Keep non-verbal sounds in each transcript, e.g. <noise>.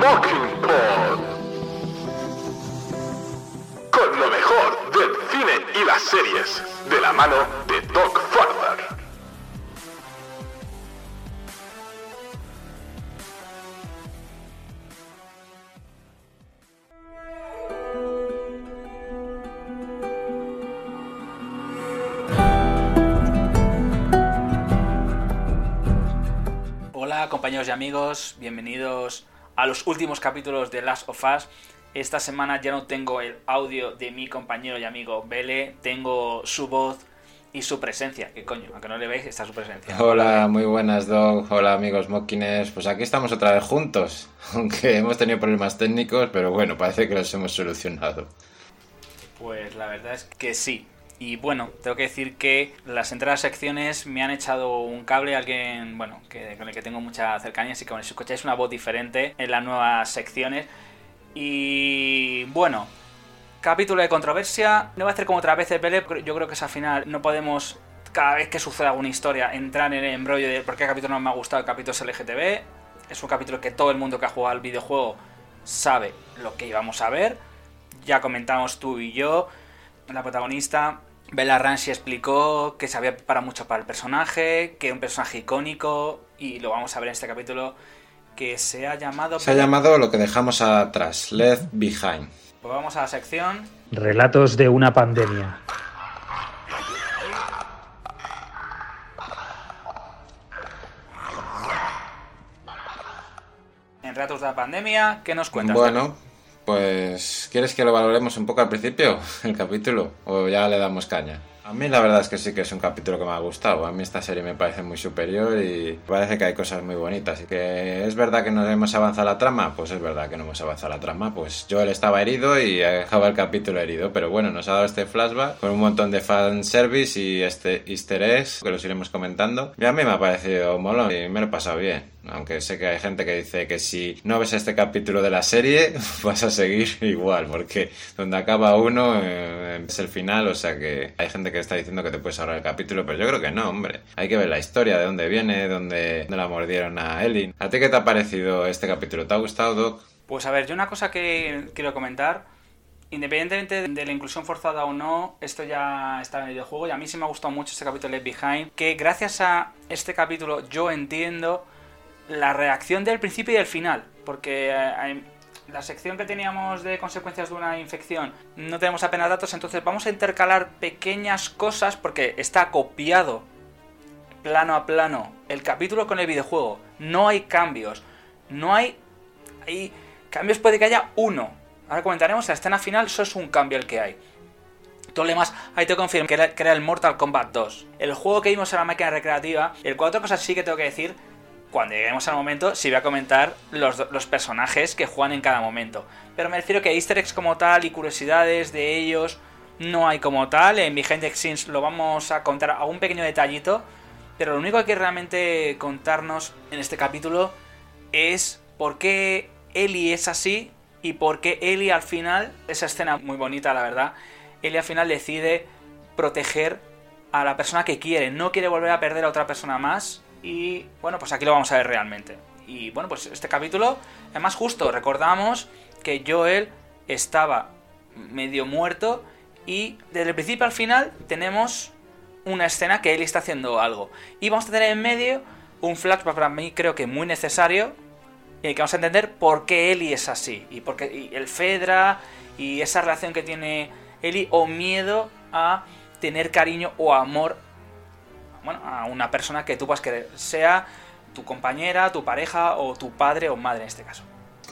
Mockingbird. Con lo mejor del cine y las series, de la mano de Doc. Hola compañeros y amigos, bienvenidos a los últimos capítulos de Last of Us. Esta semana ya no tengo el audio de mi compañero y amigo Bele, tengo su voz y su presencia. Que coño, aunque no le veis, está su presencia. Hola, muy buenas, Doc. Hola, amigos Mockines. Pues aquí estamos otra vez juntos. <laughs> Aunque hemos tenido problemas técnicos, pero bueno, parece que los hemos solucionado. Pues la verdad es que sí. Y bueno, tengo que decir que las entradas secciones me han echado un cable, alguien, bueno, que, con el que tengo mucha cercanía, así que bueno, si escucháis una voz diferente en las nuevas secciones. Y bueno, capítulo de controversia. No va a hacer como otra vez el Pele, yo creo que es al final no podemos, cada vez que suceda alguna historia, entrar en el embrollo de por qué capítulo no me ha gustado, el capítulo es LGTB. Es un capítulo que todo el mundo que ha jugado al videojuego sabe lo que íbamos a ver. Ya comentamos tú y yo, la protagonista. Bella Ramsey explicó que se había preparado mucho para el personaje, que es un personaje icónico, y lo vamos a ver en este capítulo, que se ha llamado... Se ha llamado lo que dejamos atrás, Left Behind. Pues vamos a la sección. Relatos de una pandemia. En Relatos de la Pandemia, ¿qué nos cuentas? Bueno, pues ¿quieres que lo valoremos un poco al principio, <laughs> el capítulo? ¿O ya le damos caña? A mí la verdad es que sí que es un capítulo que me ha gustado. A mí esta serie me parece muy superior y parece que hay cosas muy bonitas. Y que es verdad que no hemos avanzado la trama, pues es verdad que no hemos avanzado la trama. Pues Joel estaba herido y dejaba el capítulo herido. Pero bueno, nos ha dado este flashback con un montón de fanservice y este easter eggs que los iremos comentando. Y a mí me ha parecido molón y me lo he pasado bien. Aunque sé que hay gente que dice que si no ves este capítulo de la serie <laughs> vas a seguir <laughs> igual, porque donde acaba uno eh, es el final, o sea que hay gente que está diciendo que te puedes ahorrar el capítulo, pero yo creo que no, hombre. Hay que ver la historia, de dónde viene, dónde, la mordieron a Ellie. ¿A ti qué te ha parecido este capítulo? ¿Te ha gustado, Doc? Pues a ver, yo una cosa que quiero comentar, independientemente de la inclusión forzada o no, esto ya está en el videojuego y a mí sí me ha gustado mucho este capítulo de Behind, que gracias a este capítulo yo entiendo la reacción del principio y del final, porque eh, la sección que teníamos de consecuencias de una infección no tenemos apenas datos, entonces vamos a intercalar pequeñas cosas porque está copiado plano a plano el capítulo con el videojuego. No hay cambios, no hay, hay cambios, puede que haya uno. Ahora comentaremos la escena final, eso es un cambio el que hay. Todo lo demás, ahí te confirmo que era, que era el Mortal Kombat 2. El juego que vimos en la máquina recreativa, el cuatro cosas sí que tengo que decir cuando lleguemos al momento, sí voy a comentar los, los, personajes que juegan en cada momento. Pero me refiero que easter eggs como tal y curiosidades de ellos no hay como tal. En Behind the Scenes lo vamos a contar a un pequeño detallito. Pero lo único que realmente contarnos en este capítulo es por qué Ellie es así y por qué Ellie al final, esa escena muy bonita la verdad, Ellie al final decide proteger a la persona que quiere. No quiere volver a perder a otra persona más y bueno, pues aquí lo vamos a ver realmente. Y bueno, pues este capítulo es más justo. Recordamos que Joel estaba medio muerto y desde el principio al final tenemos una escena que él está haciendo algo. Y vamos a tener en medio un flashback para mí creo que muy necesario y que vamos a entender por qué Eli es así. Y, por qué, y el Fedra y esa relación que tiene Eli o miedo a tener cariño o amor bueno, a una persona que tú puedas querer, sea tu compañera, tu pareja o tu padre o madre en este caso.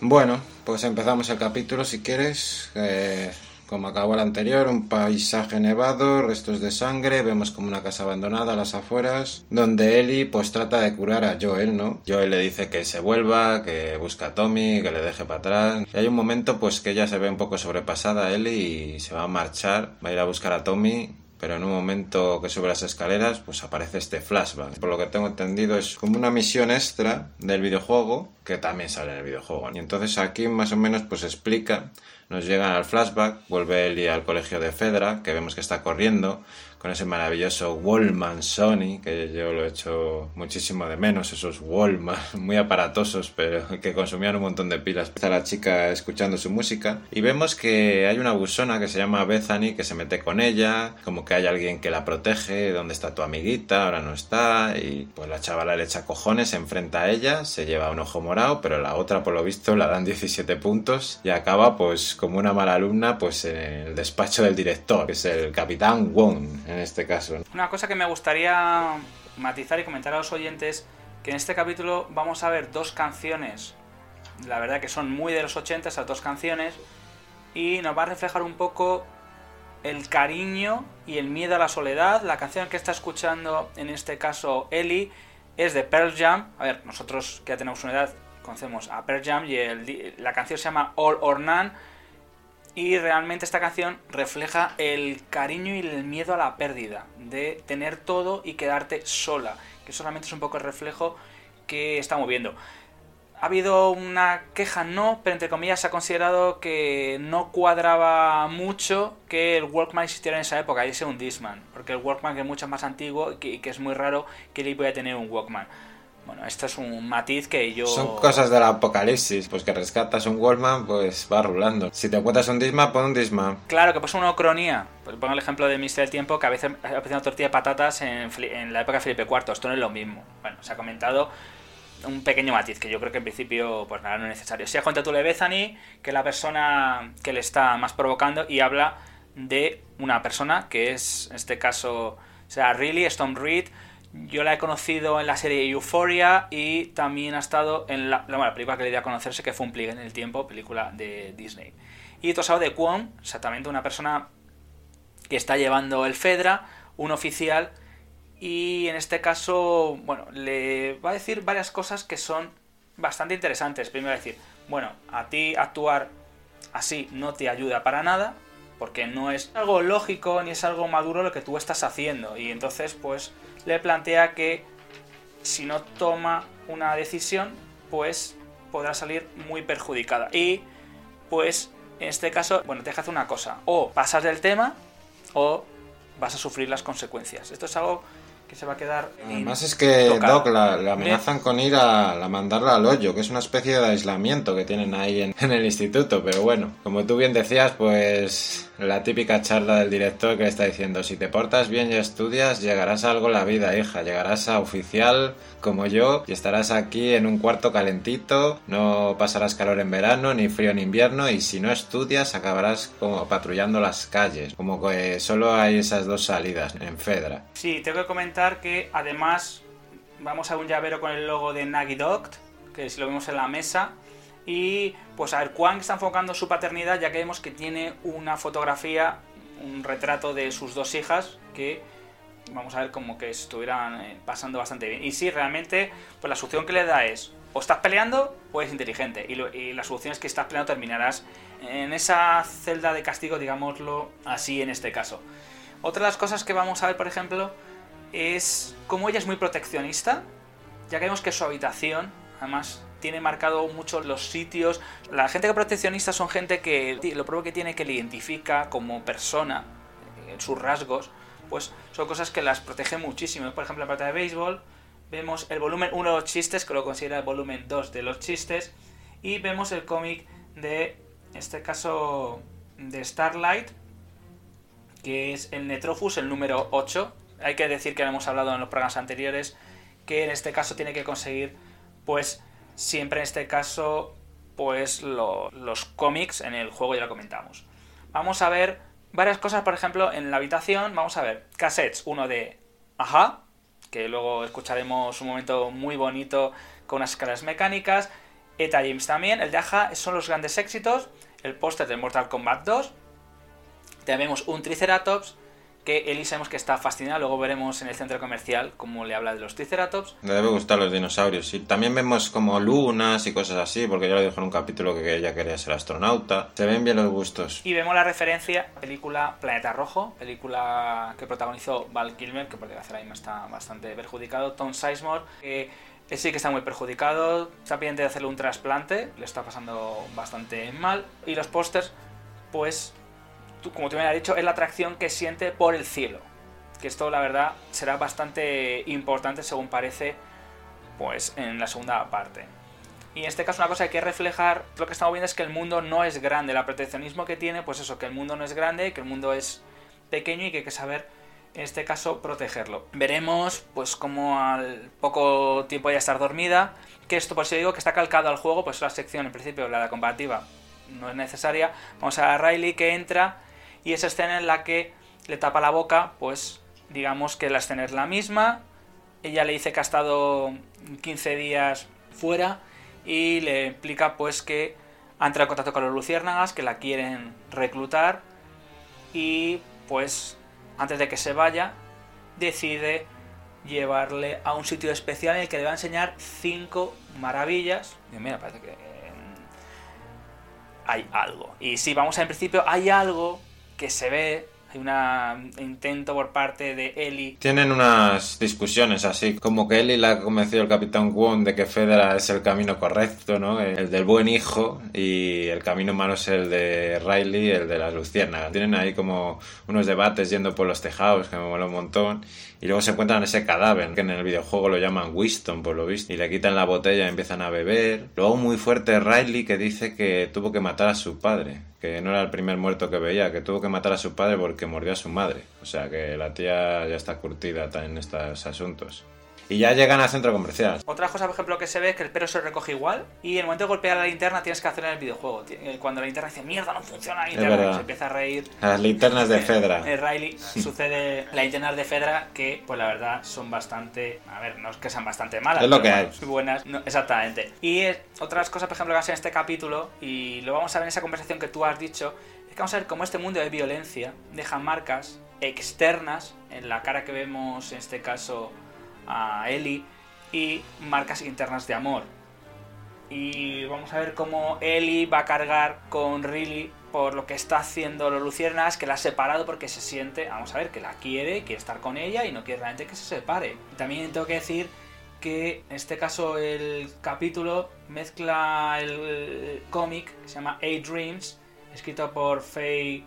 Bueno, pues empezamos el capítulo si quieres. Eh, como acabó el anterior, un paisaje nevado, restos de sangre, vemos como una casa abandonada a las afueras, donde Ellie pues trata de curar a Joel, ¿no? Joel le dice que se vuelva, que busca a Tommy, que le deje para atrás. Y hay un momento pues que ella se ve un poco sobrepasada, Ellie, y se va a marchar, va a ir a buscar a Tommy pero en un momento que sube las escaleras pues aparece este flashback. Por lo que tengo entendido es como una misión extra del videojuego que también sale en el videojuego. Y entonces aquí más o menos pues explica, nos llegan al flashback, vuelve Eli al colegio de Fedra, que vemos que está corriendo con ese maravilloso Wallman Sony, que yo lo he hecho muchísimo de menos, esos Wallman <laughs> muy aparatosos, pero que consumían un montón de pilas. Está la chica escuchando su música y vemos que hay una buzona que se llama Bethany que se mete con ella, como que hay alguien que la protege, ¿dónde está tu amiguita? Ahora no está, y pues la chavala le echa cojones, se enfrenta a ella, se lleva un ojo morado, pero la otra por lo visto la dan <laughs> 17 puntos y acaba pues como una mala alumna pues en el despacho del director, que es el capitán Wong en este caso. Una cosa que me gustaría matizar y comentar a los oyentes, que en este capítulo vamos a ver dos canciones, la verdad que son muy de los 80 esas dos canciones, y nos va a reflejar un poco el cariño y el miedo a la soledad. La canción que está escuchando en este caso Ellie es de Pearl Jam. A ver, nosotros que ya tenemos una edad conocemos a Pearl Jam y la canción se llama All or None. Y realmente esta canción refleja el cariño y el miedo a la pérdida, de tener todo y quedarte sola, que solamente es un poco el reflejo que estamos viendo. Ha habido una queja, no, pero entre comillas se ha considerado que no cuadraba mucho que el Walkman existiera en esa época, y ese un Disman, porque el Walkman es mucho más antiguo y que, es muy raro que le pueda tener un Walkman. Bueno, esto es un matiz que yo... Son cosas del apocalipsis, pues que rescatas un Wallman, pues va rulando. Si te encuentras un Disman, pon un Disman. Claro, que pasa una ocronía. Pues pongo el ejemplo de Mister del Tiempo, que a veces aparece una tortilla de patatas en, en la época de Felipe IV. Esto no es lo mismo. Bueno, se ha comentado un pequeño matiz que yo creo que en principio pues nada no es necesario. Si has tú de Bethany, que es la persona que le está más provocando y habla de una persona que es en este caso, o sea, Riley Stone Reed, yo la he conocido en la serie Euphoria y también ha estado en la, la, película que le dio a conocerse, que fue un pliegue en el tiempo, película de Disney. Y has de Kwon, exactamente una persona que está llevando el Fedra, un oficial, y en este caso, bueno, le va a decir varias cosas que son bastante interesantes. Primero decir, bueno, a ti actuar así no te ayuda para nada, porque no es algo lógico ni es algo maduro lo que tú estás haciendo. Y entonces, pues le plantea que si no toma una decisión, pues podrá salir muy perjudicada. Y pues en este caso, bueno, te deja hacer una cosa, o pasas del tema o vas a sufrir las consecuencias. Esto es algo que se va a quedar. Además es que Doc la, amenazan con ir a, mandarla al hoyo, que es una especie de aislamiento que tienen ahí en, en, el instituto. Pero bueno, como tú bien decías, pues la típica charla del director que está diciendo, si te portas bien y estudias, llegarás a algo en la vida, hija, llegarás a oficial como yo y estarás aquí en un cuarto calentito, no pasarás calor en verano ni frío en invierno. Y si no estudias acabarás como patrullando las calles, como que solo hay esas dos salidas en Fedra. Sí, tengo que comentar que además vamos a un llavero con el logo de Nagi que si lo vemos en la mesa, y pues a ver, Juan está enfocando su paternidad ya que vemos que tiene una fotografía, un retrato de sus dos hijas que vamos a ver como que estuvieran eh, pasando bastante bien. Y sí, realmente, pues la solución que le da es o estás peleando o eres inteligente. Y, y la solución es que estás peleando terminarás en esa celda de castigo, digámoslo así en este caso. Otra de las cosas que vamos a ver, por ejemplo, es cómo ella es muy proteccionista, ya que vemos que su habitación, además tiene marcado mucho los sitios. La gente que proteccionista son gente que lo propio que tiene que le identifica como persona, en eh, sus rasgos, pues son cosas que las protege muchísimo. Por ejemplo, en parte de béisbol vemos el volumen 1 de los chistes, que lo considera el volumen 2 de los chistes, y vemos el cómic de, en este caso, de Starlight, que es el Netrophus, el número 8. Hay que decir que hemos hablado en los programas anteriores que en este caso tiene que conseguir pues siempre en este caso pues los cómics en el juego ya lo comentamos. Vamos a ver varias cosas, por ejemplo, en la habitación vamos a ver cassettes, uno de Aja, que luego escucharemos un momento muy bonito con unas escalas mecánicas, Eta James también, el de Aja son los grandes éxitos, el póster de Mortal Kombat 2, tenemos un Triceratops, que Eli sabemos que está fascinada, luego veremos en el centro comercial cómo le habla de los Triceratops. Le debe gustar los dinosaurios. Y también vemos como lunas y cosas así, porque ya lo dijo en un capítulo que ella quería ser astronauta. Se ven bien los gustos. Y vemos la referencia, película Planeta Rojo, película que protagonizó Val Kilmer, que por desgracia ahora mismo está bastante perjudicado, Tom Sizemore, que sí que está muy perjudicado, está pendiente de hacerle un trasplante, le está pasando bastante mal. Y los pósters, pues como te había dicho, es la atracción que siente por el cielo. que esto la verdad será bastante importante según parece pues en la segunda parte. Y en este caso una cosa que hay que reflejar, lo que estamos viendo es que el mundo no es grande, el proteccionismo que tiene, pues eso, que el mundo no es grande, que el mundo es pequeño y que hay que saber en este caso protegerlo. Veremos pues como al poco tiempo ya estar dormida, que esto por si digo que está calcado al juego, pues la sección en principio la de comparativa no es necesaria. Vamos a Riley que entra y esa escena en la que le tapa la boca, pues digamos que la escena es la misma. Ella le dice que ha estado 15 días fuera y le explica pues que ha entrado en contacto con los luciérnagas, que la quieren reclutar y pues antes de que se vaya decide llevarle a un sitio especial en el que le va a enseñar cinco maravillas. Y mira, parece que hay algo. Y si vamos a en principio, hay algo que se ve hay un intento por parte de Eli. Tienen unas discusiones así, como que Eli la ha convencido el Capitán Wong de que Fedra es el camino correcto, ¿no? El del buen hijo y el camino malo es el de Riley, el de la luciérnagas. Tienen ahí como unos debates yendo por los tejados que me mola un montón. Y luego se encuentran ese cadáver, que en el videojuego lo llaman Winston, por lo visto. Y le quitan la botella y empiezan a beber. Luego muy fuerte Riley que dice que tuvo que matar a su padre. Que no era el primer muerto que veía, que tuvo que matar a su padre porque mordió a su madre. O sea que la tía ya está curtida en estos asuntos. Y ya llegan al centro comercial. Otra cosa, por ejemplo, que se ve es que el perro se recoge igual y en el momento de golpear la linterna tienes que hacer en el videojuego. Eh, cuando la linterna dice, mierda, no funciona la linterna, se empieza a reír. Las linternas de Fedra. En Riley <laughs> sucede las linternas de Fedra que, pues la verdad, son bastante... A ver, no es que sean bastante malas. Es lo que hay. buenas, exactamente. Y otras cosas, por ejemplo, que ser en este capítulo, y lo vamos a ver en esa conversación que tú has dicho, es que vamos a ver cómo este mundo de violencia deja marcas externas en la cara que vemos, en este caso, a Ellie y marcas internas de amor. Y vamos a ver cómo Ellie va a cargar con Riley por lo que está haciendo los Luciernas, que la ha separado porque se siente, vamos a ver, que la quiere, quiere estar con ella y no quiere realmente que se separe. También tengo que decir que en este caso el capítulo mezcla el, cómic que se llama A Dreams, escrito por Faye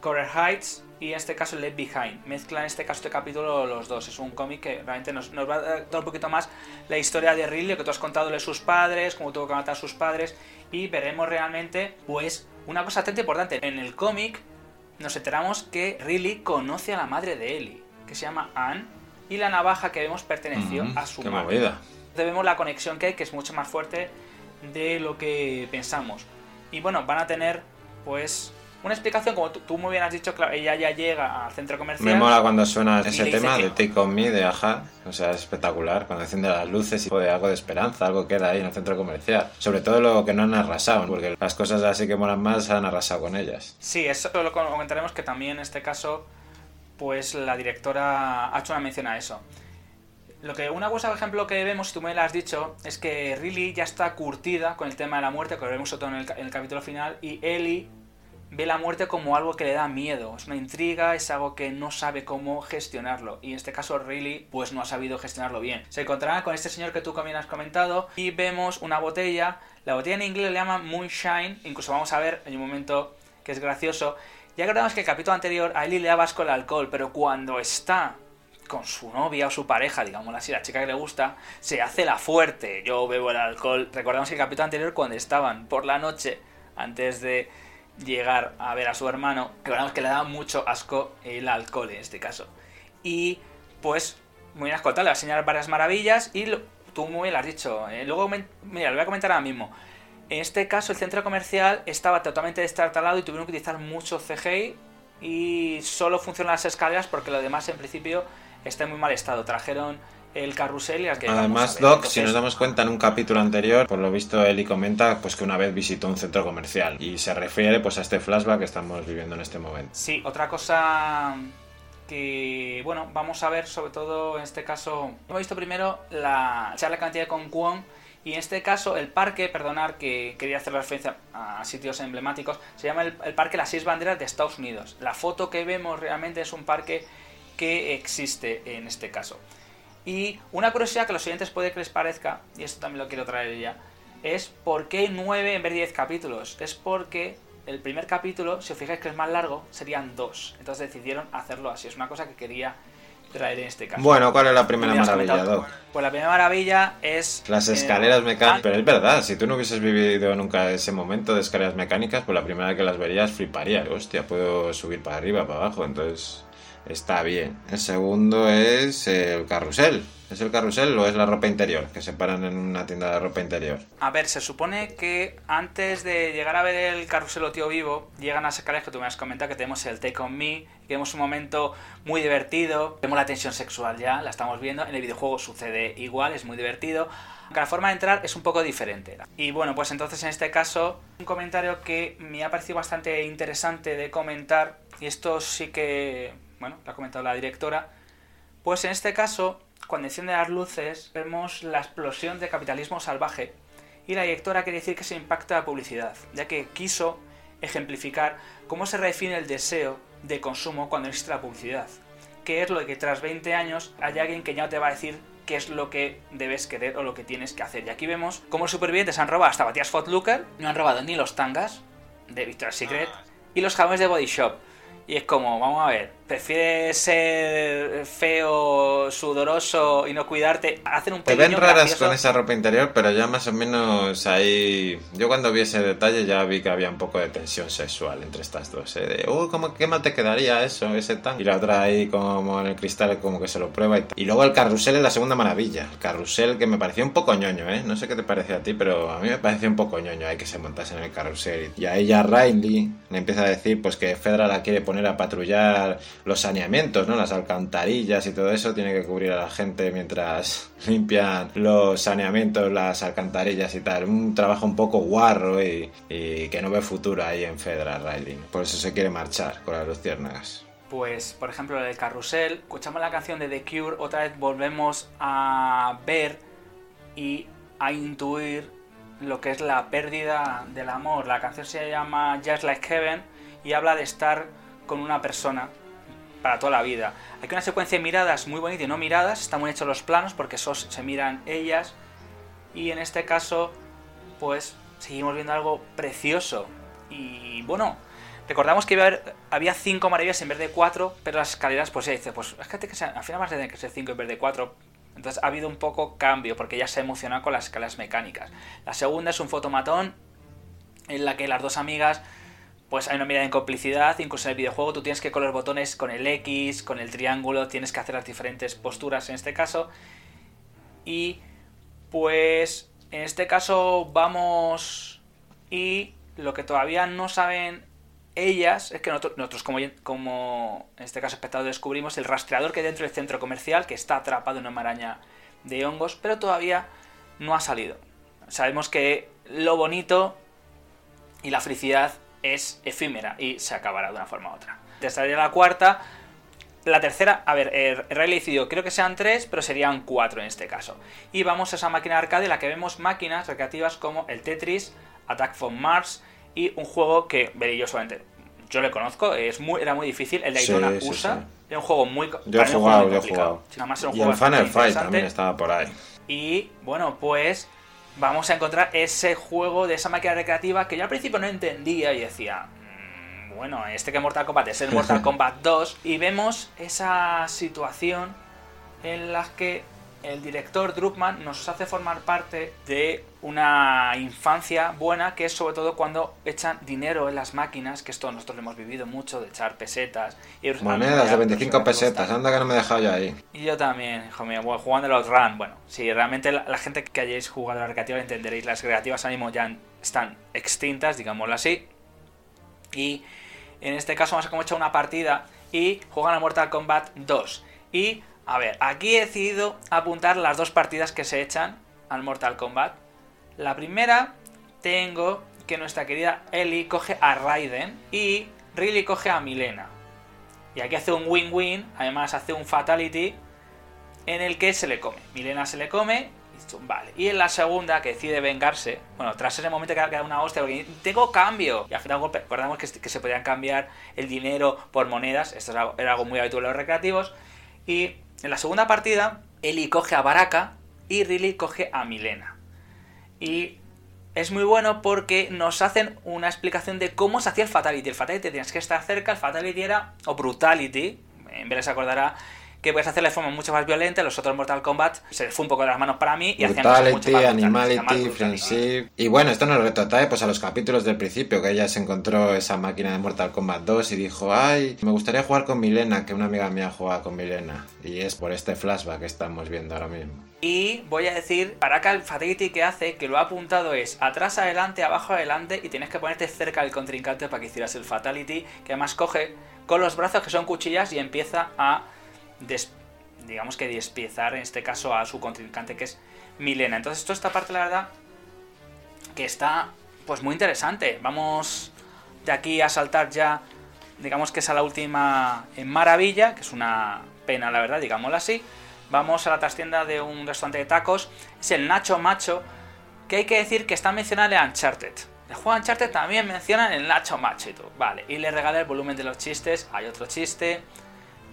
Corer Heights, y en este caso Left Behind. Mezcla en este caso este capítulo los dos. Es un cómic que realmente nos, va a dar un poquito más la historia de Ridley, que tú has contado de sus padres, cómo tuvo que matar a sus padres, y veremos realmente, pues, una cosa bastante importante. En el cómic nos enteramos que Ridley conoce a la madre de Ellie, que se llama Anne, y la navaja que vemos perteneció a su madre. Vemos la conexión que hay, que es mucho más fuerte de lo que pensamos. Y bueno, van a tener, pues, una explicación, como tú, muy bien has dicho, claro, ella ya llega al centro comercial. Me mola cuando suena ese tema de Take On Me de Aja, o sea, es espectacular, cuando enciende las luces y de algo de esperanza, algo queda ahí en el centro comercial. Sobre todo lo que no han arrasado, porque las cosas así que molan más han arrasado con ellas. Sí, eso lo comentaremos que también en este caso, pues la directora ha hecho una mención a eso. Lo que una cosa, por ejemplo, que vemos, tú me lo has dicho, es que Riley ya está curtida con el tema de la muerte, que lo vemos todo en el, en el capítulo final, y Ellie ve la muerte como algo que le da miedo, es una intriga, es algo que no sabe cómo gestionarlo. Y en este caso Riley pues no ha sabido gestionarlo bien. Se encontrará con este señor que tú también has comentado y vemos una botella. La botella en inglés le llama Moonshine, incluso vamos a ver en un momento que es gracioso. Ya recordamos que el capítulo anterior a Ellie le da asco el alcohol, pero cuando está con su novia o su pareja, digamos así, la chica que le gusta, se hace la fuerte. Yo bebo el alcohol. Recordamos que el capítulo anterior cuando estaban por la noche, antes de llegar a ver a su hermano, que que le da mucho asco el alcohol en este caso. Y pues, muy bien le va a enseñar varias maravillas y tú muy bien lo has dicho. Eh, luego, mira, lo voy a comentar ahora mismo. En este caso, el centro comercial estaba totalmente destartalado y tuvieron que utilizar mucho CGI y solo funcionan las escaleras porque lo demás en principio está en muy mal estado. Trajeron el carrusel y que Además, Doc, si nos damos cuenta en un capítulo anterior, por lo visto Eli comenta pues que una vez visitó un centro comercial y se refiere pues a este flashback que estamos viviendo en este momento. Sí, otra cosa que bueno, vamos a ver sobre todo en este caso, hemos visto primero la charla cantidad con Kwon y en este caso el parque, perdonar que quería hacer referencia a sitios emblemáticos, se llama el, el Parque Las Seis Banderas de Estados Unidos. La foto que vemos realmente es un parque que existe en este caso. Y una curiosidad que a los oyentes puede que les parezca, y esto también lo quiero traer ya, es por qué 9 en vez de 10 capítulos. Es porque el primer capítulo, si os fijáis que es más largo, serían dos. Entonces decidieron hacerlo así. Es una cosa que quería traer en este caso. Bueno, ¿cuál es la primera maravilla, Doc? Pues la primera maravilla es... Las eh, escaleras mecánicas. ah, Pero es verdad, si tú no hubieses vivido nunca ese momento de escaleras mecánicas, pues la primera que las verías fliparía. Hostia, puedo subir para arriba, para abajo, entonces está bien. El segundo es el carrusel. ¿Es el carrusel o es la ropa interior? Que se paran en una tienda de ropa interior. A ver, se supone que antes de llegar a ver el carrusel o tío vivo, llegan las escaleras que tú me has comentado, que tenemos el Take On Me, que vemos un momento muy divertido, vemos la tensión sexual ya, la estamos viendo, en el videojuego sucede igual, es muy divertido, aunque la forma de entrar es un poco diferente. Y bueno, pues entonces en este caso, un comentario que me ha parecido bastante interesante de comentar, y esto sí que, bueno, lo ha comentado la directora, pues en este caso, cuando enciende las luces, vemos la explosión de capitalismo salvaje y la directora quiere decir que se impacta la publicidad, ya que quiso ejemplificar cómo se redefine el deseo de consumo cuando existe la publicidad, que es lo de que tras 20 años hay alguien que ya te va a decir qué es lo que debes querer o lo que tienes que hacer. Y aquí vemos cómo los supervivientes han robado hasta Batías Footlocker, no han robado ni los tangas de Victoria's Secret y los jabones de Body Shop. Y es como, vamos a ver, ¿prefieres ser feo, sudoroso y no cuidarte? Hacen un Te ven raras gracioso. con esa ropa interior, pero ya más o menos ahí. Yo cuando vi ese detalle ya vi que había un poco de tensión sexual entre estas dos. ¿eh? De, uy, ¿cómo, qué mal te quedaría eso, ese tan. Y la otra ahí como en el cristal, como que se lo prueba y tal. Y luego el carrusel es la segunda maravilla. El carrusel que me pareció un poco ñoño, ¿eh? No sé qué te pareció a ti, pero a mí me pareció un poco ñoño ahí que se montase en el carrusel. Y a ella Riley le empieza a decir pues que Fedra la quiere poner a patrullar los saneamientos, ¿no? Las alcantarillas y todo eso. Tiene que cubrir a la gente mientras <laughs> limpian los saneamientos, las alcantarillas y tal. Un trabajo un poco guarro y, y que no ve futuro ahí en Fedra Riley. Por eso se quiere marchar con las luciérnagas. Pues, por ejemplo, el carrusel, escuchamos la canción de The Cure, otra vez volvemos a ver y a intuir lo que es la pérdida del amor. La canción se llama Just Like Heaven y habla de estar con una persona para toda la vida. Hay una secuencia de miradas muy bonita y no miradas, están muy hechos los planos porque se miran ellas y en este caso pues seguimos viendo algo precioso y bueno, recordamos que había cinco maravillas en vez de cuatro, pero las escaleras pues ya dice, pues fíjate que al final van a tener que ser cinco en vez de cuatro. Entonces ha habido un poco cambio porque ya se ha emocionado con las escaleras mecánicas. La segunda es un fotomatón en la que las dos amigas pues hay una mirada en complicidad, incluso en el videojuego tú tienes que con los botones, con el X, con el triángulo, tienes que hacer las diferentes posturas en este caso. Y pues en este caso vamos y lo que todavía no saben ellas es que nosotros, como, como en este caso espectadores descubrimos el rastreador que hay dentro del centro comercial que está atrapado en una maraña de hongos, pero todavía no ha salido. Sabemos que lo bonito y la felicidad es efímera y se acabará de una forma u otra. Estaría la cuarta. La tercera, a ver, Riley decidió, creo que sean tres, pero serían cuatro en este caso. Y vamos a esa máquina arcade en la que vemos máquinas recreativas como el Tetris, Attack from Mars y un juego que, veré yo solamente, yo le conozco, es muy, era muy difícil, el Daytona sí, USA. sí. Era un juego muy... Yo he jugado, muy yo he complicado. jugado. Era un Y juego el Final Fight también estaba por ahí. Y bueno, pues vamos a encontrar ese juego de esa máquina recreativa que yo al principio no entendía y decía, "Mm, bueno, este que Mortal Kombat es el Mortal <laughs> Kombat 2 y vemos esa situación en la que el director Druckmann nos hace formar parte de una infancia buena que es sobre todo cuando echan dinero en las máquinas, que esto nosotros lo hemos vivido mucho, de echar pesetas. Y Monedas de 25 pesetas, anda que no me he dejado yo ahí. y yo también, hijo mío, bueno, jugando los Run. Bueno, si realmente la, la gente que hayáis jugado a las recreativas entenderéis, las recreativas mismo ya están extintas, digámoslo así. Y en este caso vamos a como echar una partida y juegan a Mortal Kombat 2. Y, a ver, aquí he decidido apuntar las dos partidas que se echan al Mortal Kombat. La primera, tengo que nuestra querida Ellie coge a Raiden y Riley coge a Milena. Y aquí hace un win-win, además hace un fatality en el que se le come. Milena se le come, y vale. Y en la segunda, que decide vengarse, bueno, tras ese momento que da una hostia, porque tengo cambio. Y al final recordamos que, que se podían cambiar el dinero por monedas, esto era algo muy habitual en los recreativos. Y en la segunda partida, Eli coge a Baraka y Riley coge a Milena. Y es muy bueno porque nos hacen una explicación de cómo se hacía el Fatality. El Fatality tienes que estar cerca, el Fatality era, o Brutality, en vez se acordará que puedes hacer de forma mucho más violenta. Los otros Mortal Kombat se fue un poco de las manos para mí y hacían mucho más Animality. Friendship. Y bueno, esto nos retrotrae pues, a los capítulos del principio, que ella se encontró esa máquina de Mortal Kombat 2 y dijo, ay, me gustaría jugar con Milena, que una amiga mía juega con Milena. Y es por este flashback que estamos viendo ahora mismo. Y voy a decir, para acá el Fatality que hace, que lo ha apuntado es atrás, adelante, abajo, adelante, y tienes que ponerte cerca del contrincante para que hicieras el Fatality, que además coge con los brazos que son cuchillas y empieza a, digamos que despiezar en este caso a su contrincante que es Milena. Entonces toda esta parte la verdad que está pues muy interesante. Vamos de aquí a saltar ya, digamos que es a la última en Maravilla, que es una pena la verdad, digámoslo así. Vamos a la trastienda de un restaurante de tacos. Es el Nacho Macho, que hay que decir que está mencionado en Uncharted. El juego Uncharted también mencionan el Nacho Macho y todo. Vale, y le regala el volumen de los chistes. Hay otro chiste.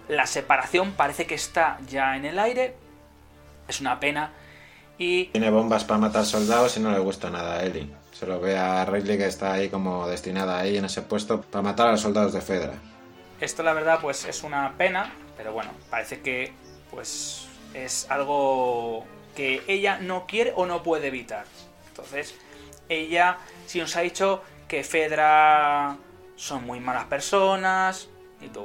La separación parece que está ya en el aire. Es una pena. Y Tiene bombas para matar soldados y no le gusta nada a Ellie. Se lo ve a Ridley que está ahí como destinada ahí en ese puesto para matar a los soldados de Fedra. Esto la verdad pues es una pena, pero bueno, parece que pues es algo que ella no quiere o no puede evitar. Entonces, ella sí nos ha dicho que Fedra son muy malas personas y tú,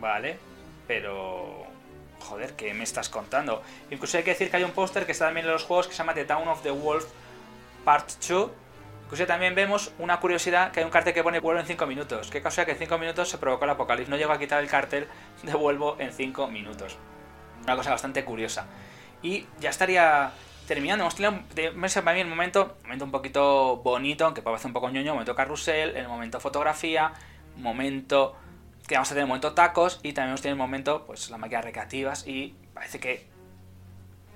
vale, pero joder, ¿qué me estás contando? Incluso hay que decir que hay un póster que está también en los juegos que se llama The Town of the Wolf Part 2. Incluso también vemos una curiosidad que hay un cartel que pone vuelvo en 5 minutos. Qué casualidad que en 5 minutos se provocó el apocalipsis. No llegó a quitar el cartel de vuelvo en 5 minutos. Una cosa bastante curiosa. Y ya estaría terminando. Hemos tenido parece para mí el momento, momento un poquito bonito, aunque puede parecer un poco ñoño, momento carrusel, el momento fotografía, momento que vamos a tener momento tacos y también hemos tenido el momento, pues las máquinas recreativas y parece que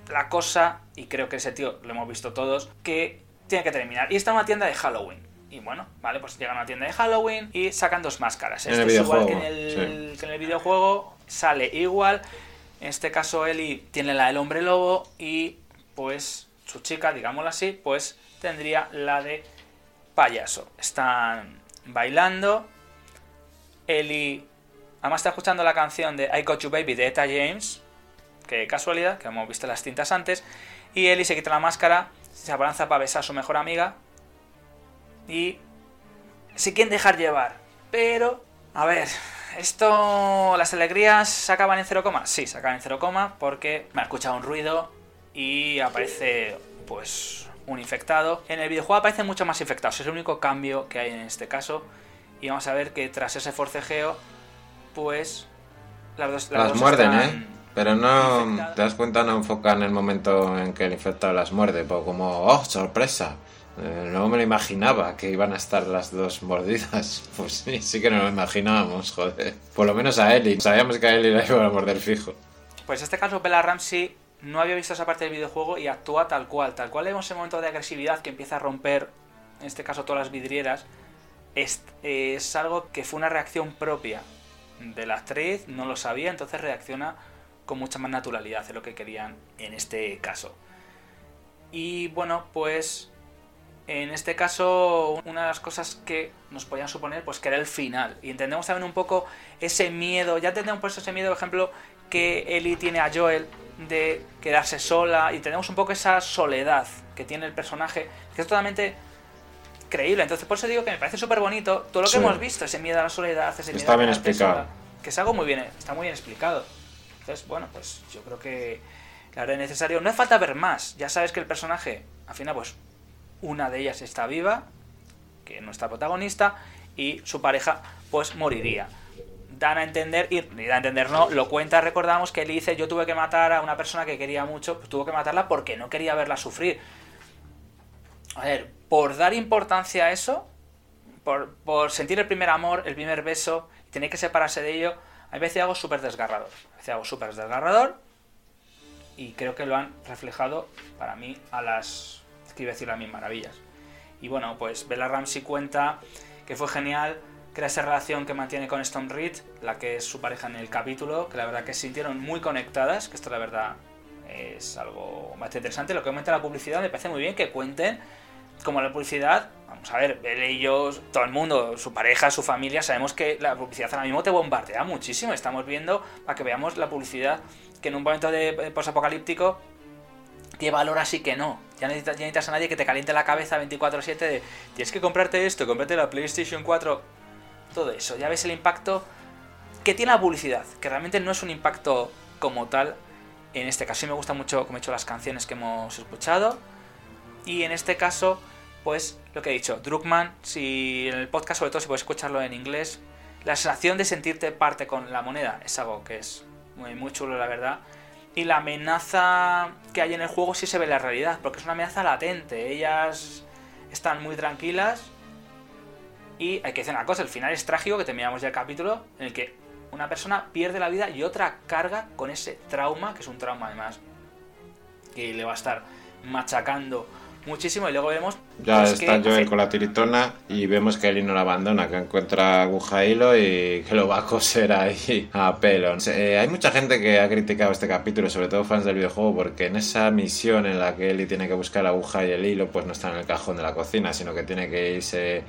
la cosa, y creo que ese tío lo hemos visto todos, que tiene que terminar. Y está en una tienda de Halloween. Y bueno, vale, pues llegan a una tienda de Halloween y sacan dos máscaras. En Esto el es igual que en el, que en el videojuego, sale igual. En este caso Eli tiene la del hombre lobo y pues su chica, digámoslo así, pues tendría la de payaso. Están bailando. Eli además está escuchando la canción de I Got You Baby de Eta James. Que casualidad, que hemos visto las cintas antes. Y Eli se quita la máscara, se abalanza para besar a su mejor amiga. Y se quieren dejar llevar. Pero, a ver, esto, las alegrías se acaban en cero coma. Sí, se acaban en cero coma porque me ha escuchado un ruido y aparece, pues, un infectado. En el videojuego aparecen muchos más infectados. Es el único cambio que hay en este caso. Y vamos a ver que tras ese forcejeo, pues, las dos, las Las dos muerden, están ¿eh? Pero no, infectadas. te das cuenta, no enfocan el momento en que el infectado las muerde, pues como, oh, sorpresa. Eh, no me lo imaginaba que iban a estar las dos mordidas. <laughs> Pues sí, sí que no lo imaginábamos, joder. Por lo menos a Ellie. Sabíamos que a Ellie la iban a morder fijo. Pues en este caso Bella Ramsey no había visto esa parte del videojuego y actúa tal cual. Tal cual vemos el momento de agresividad que empieza a romper, en este caso todas las vidrieras. Es, algo que fue una reacción propia de la actriz, no lo sabía, entonces reacciona con mucha más naturalidad de lo que querían en este caso. Y bueno, pues en este caso, una de las cosas que nos podían suponer, pues que era el final. Y entendemos también un poco ese miedo, ya entendemos por eso ese miedo, por ejemplo, que Ellie tiene a Joel de quedarse sola. Y tenemos un poco esa soledad que tiene el personaje, que es totalmente creíble. Entonces, por eso digo que me parece súper bonito todo lo que Sí. hemos visto, ese miedo a la soledad, ese miedo Está a bien quedarte explicado. sola, que es algo muy bien, está muy bien explicado. Entonces, bueno, pues yo creo que la verdad es necesario. No hace falta ver más. Ya sabes que el personaje, al final, pues una de ellas está viva, que es nuestra protagonista, y su pareja, pues moriría. Dan a entender, y da a entender no, lo cuenta, recordamos que él dice, yo tuve que matar a una persona que quería mucho, pues tuvo que matarla porque no quería verla sufrir. A ver, por dar importancia a eso, por, sentir el primer amor, el primer beso, tener que separarse de ello, a parece algo súper desgarrador. Me parece algo súper desgarrador, y creo que lo han reflejado para mí a las a decir las mil maravillas y bueno pues Bella Ramsey cuenta que fue genial que esa relación que mantiene con Stone Reed la que es su pareja en el capítulo que la verdad que se sintieron muy conectadas que esto la verdad es algo bastante interesante lo que comenta la publicidad me parece muy bien que cuenten como la publicidad, vamos a ver, él todo el mundo, su pareja, su familia, sabemos que la publicidad ahora mismo te bombardea muchísimo. Estamos viendo para que veamos la publicidad que en un momento de posapocalíptico tiene valor así que no. Ya necesitas, necesitas a nadie que te caliente la cabeza 24/7 de tienes que comprarte esto, comprarte la PlayStation 4, todo eso. Ya ves el impacto que tiene la publicidad, que realmente no es un impacto como tal. En este caso, sí me gusta mucho, como he dicho, las canciones que hemos escuchado. Y en este caso, pues lo que he dicho, Druckmann, si en el podcast, sobre todo si puedes escucharlo en inglés, la sensación de sentirte parte con la moneda es algo que es muy, muy chulo, la verdad. Y la amenaza que hay en el juego sí se ve la realidad, porque es una amenaza latente. Ellas están muy tranquilas. Y hay que decir una cosa, el final es trágico, que terminamos ya el capítulo, en el que una persona pierde la vida y otra carga con ese trauma, que es un trauma además, que le va a estar machacando muchísimo y luego vemos ya pues, está Joel con la tiritona y vemos que Eli no la abandona que encuentra aguja hilo y que lo va a coser ahí a pelo Eh, hay mucha gente que ha criticado este capítulo sobre todo fans del videojuego porque en esa misión en la que Eli tiene que buscar la aguja y el hilo pues no está en el cajón de la cocina sino que tiene que irse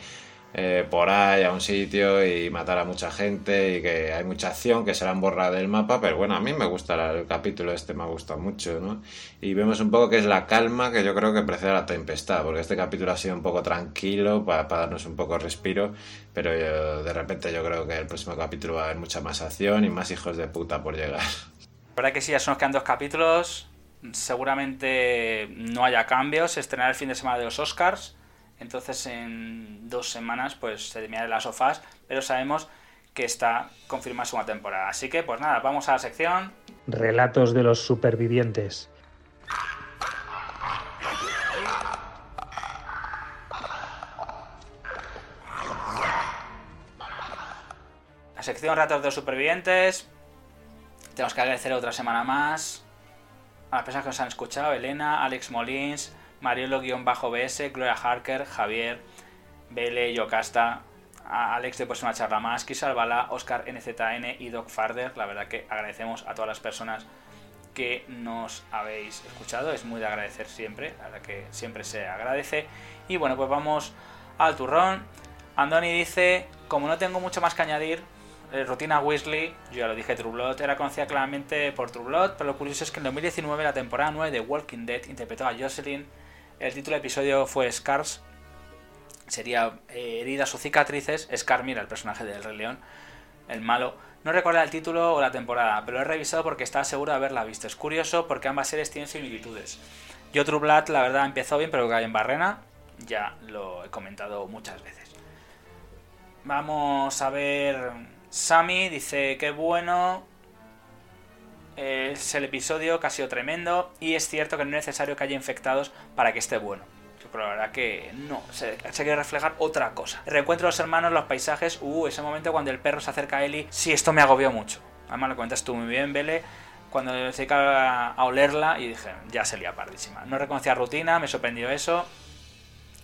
eh, por ahí a un sitio y matar a mucha gente y que hay mucha acción que se la han borrado del mapa, pero bueno, a mí me gusta el capítulo este, me ha gustado mucho, ¿no? Y vemos un poco que es la calma que yo creo que precede a la tempestad, porque este capítulo ha sido un poco tranquilo para, para darnos un poco de respiro, pero yo- de repente yo creo que el próximo capítulo va a haber mucha más acción y más hijos de puta por llegar. La verdad que sí, ya nos quedan dos capítulos. Seguramente no haya cambios. Se estrenará el fin de semana de los Oscars. Entonces en dos semanas pues se terminará las sofás. Pero sabemos que está confirmada su temporada. Así que pues nada, vamos a la sección. Relatos de los supervivientes. La sección Ratos de los Supervivientes. Tenemos que agradecer otra semana más a las personas que nos han escuchado. Elena, Alex Molins, Mariolo-BS, Gloria Harker, Javier, Bele, Yocasta, Alex de una charla más, Kisal Bala, Oscar NZN y Doc Farder. La verdad que agradecemos a todas las personas que nos habéis escuchado. Es muy de agradecer siempre, la verdad que siempre se agradece. Y bueno, pues vamos al turrón. Andoni dice, como no tengo mucho más que añadir, eh, rutina Weasley, yo ya lo dije, True era conocida claramente por True Blood, pero lo curioso es que en 2019 la temporada 9 de Walking Dead interpretó a Jocelyn. El título del episodio fue Scars, sería eh, heridas o cicatrices. Scar, mira, el personaje del Rey León, el malo. No recuerda el título o la temporada, pero lo he revisado porque estaba seguro de haberla visto. Es curioso porque ambas series tienen similitudes. Yo True Blood, la verdad, empezó bien, pero cae en barrena. Ya lo he comentado muchas veces. Vamos a ver. Sammy dice que bueno. Es el episodio que ha sido tremendo. Y es cierto que no es necesario que haya infectados para que esté bueno. Pero la verdad que no, se, se quiere reflejar otra cosa. El reencuentro de los hermanos, los paisajes, uh, ese momento cuando el perro se acerca a Ellie, sí, esto me agobió mucho. Además lo comentas tú muy bien, Bele, cuando se dedica a olerla y dije, ya se lía pardísima. No reconocía rutina, me sorprendió eso.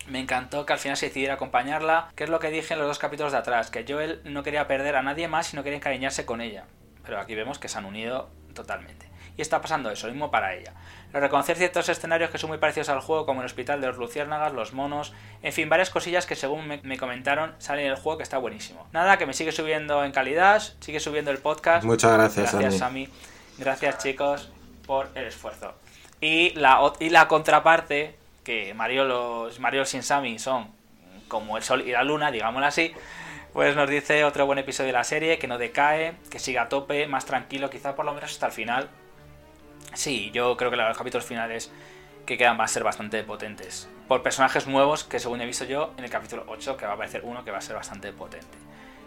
Me encantó que al final se decidiera acompañarla, que es lo que dije en los dos capítulos de atrás, que Joel no quería perder a nadie más y no quería encariñarse con ella. Pero aquí vemos que se han unido totalmente. Y está pasando eso, lo mismo para ella. Lo reconocer ciertos escenarios que son muy parecidos al juego, como el hospital de los luciérnagas, los monos, en fin, varias cosillas que según me, me comentaron salen en el juego que está buenísimo. Nada, que me sigue subiendo en calidad, sigue subiendo el podcast. Muchas gracias, Gracias, Sammy. Sammy. Gracias, chicos, por el esfuerzo. Y la, y la contraparte, que Mariolo, Mariolo sin Sammy son como el sol y la luna, digámoslo así, pues nos dice otro buen episodio de la serie, que no decae, que siga a tope, más tranquilo, quizá por lo menos hasta el final. Sí, yo creo que los capítulos finales que quedan van a ser bastante potentes. Por personajes nuevos que según he visto yo en el capítulo 8, que va a aparecer uno que va a ser bastante potente.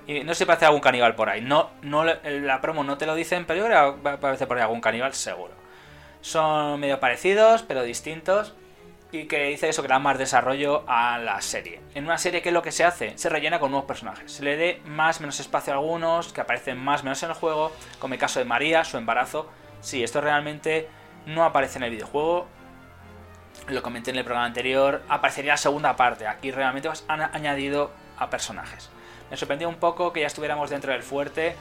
Y no sé si parece algún caníbal por ahí. No, no, la promo no te lo dicen, pero yo creo que va a aparecer por ahí algún caníbal seguro. Son medio parecidos, pero distintos. Y que dice eso, que da más desarrollo a la serie. En una serie, ¿qué es lo que se hace? Se rellena con nuevos personajes. Se le dé más menos espacio a algunos, que aparecen más menos en el juego, como el caso de María, su embarazo. Sí, esto realmente no aparece en el videojuego. Lo comenté en el programa anterior. Aparecería la segunda parte. Aquí realmente han añadido a personajes. Me sorprendió un poco que ya estuviéramos dentro del fuerte,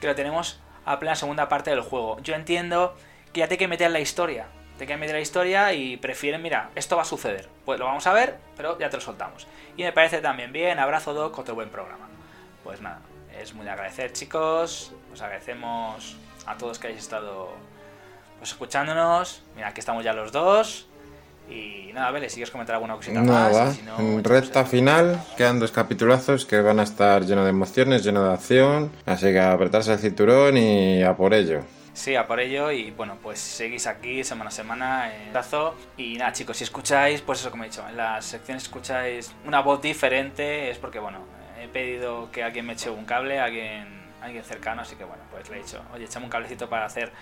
que lo tenemos a plena segunda parte del juego. Yo entiendo que ya te hay que meter la historia. Te quedan medio de la historia y prefieren, mira, esto va a suceder. Pues lo vamos a ver, pero ya te lo soltamos. Y me parece también bien, abrazo Doc, otro buen programa. Pues nada, es muy de agradecer chicos, os agradecemos a todos que hayáis estado pues, escuchándonos. Mira, aquí estamos ya los dos. Y nada, Vele, si quieres comentar alguna cosita más. Nada, si no, en echamos recta el- final quedan dos capitulazos que van a estar llenos de emociones, llenos de acción, así que apretarse el cinturón y a por ello. Sí, a por ello y bueno, pues seguís aquí semana a semana en Tazo y nada chicos, si escucháis, pues eso como he dicho, en las secciones escucháis una voz diferente, es porque bueno, he pedido que alguien me eche un cable, alguien, alguien cercano, así que bueno, pues le he dicho, oye, échame un cablecito para hacer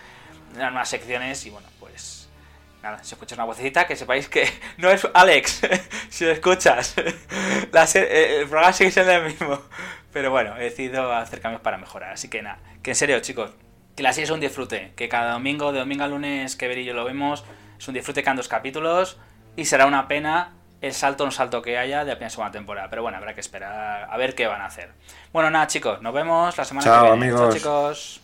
las nuevas secciones y bueno, pues nada, si escuchas una vocecita, que sepáis que <laughs> no es Alex, <laughs> si lo escuchas, <laughs> La eh, el programa sigue siendo el mismo, pero bueno, he decidido hacer cambios para mejorar, así que nada, que en serio chicos, que la serie es un disfrute, que cada domingo, de domingo a lunes que Ver y yo lo vemos, es un disfrute que han dos capítulos y será una pena el salto no salto que haya de la primera segunda temporada, pero bueno, habrá que esperar a ver qué van a hacer. Bueno, nada chicos, nos vemos la semana Chao, que viene. amigos. Chao chicos.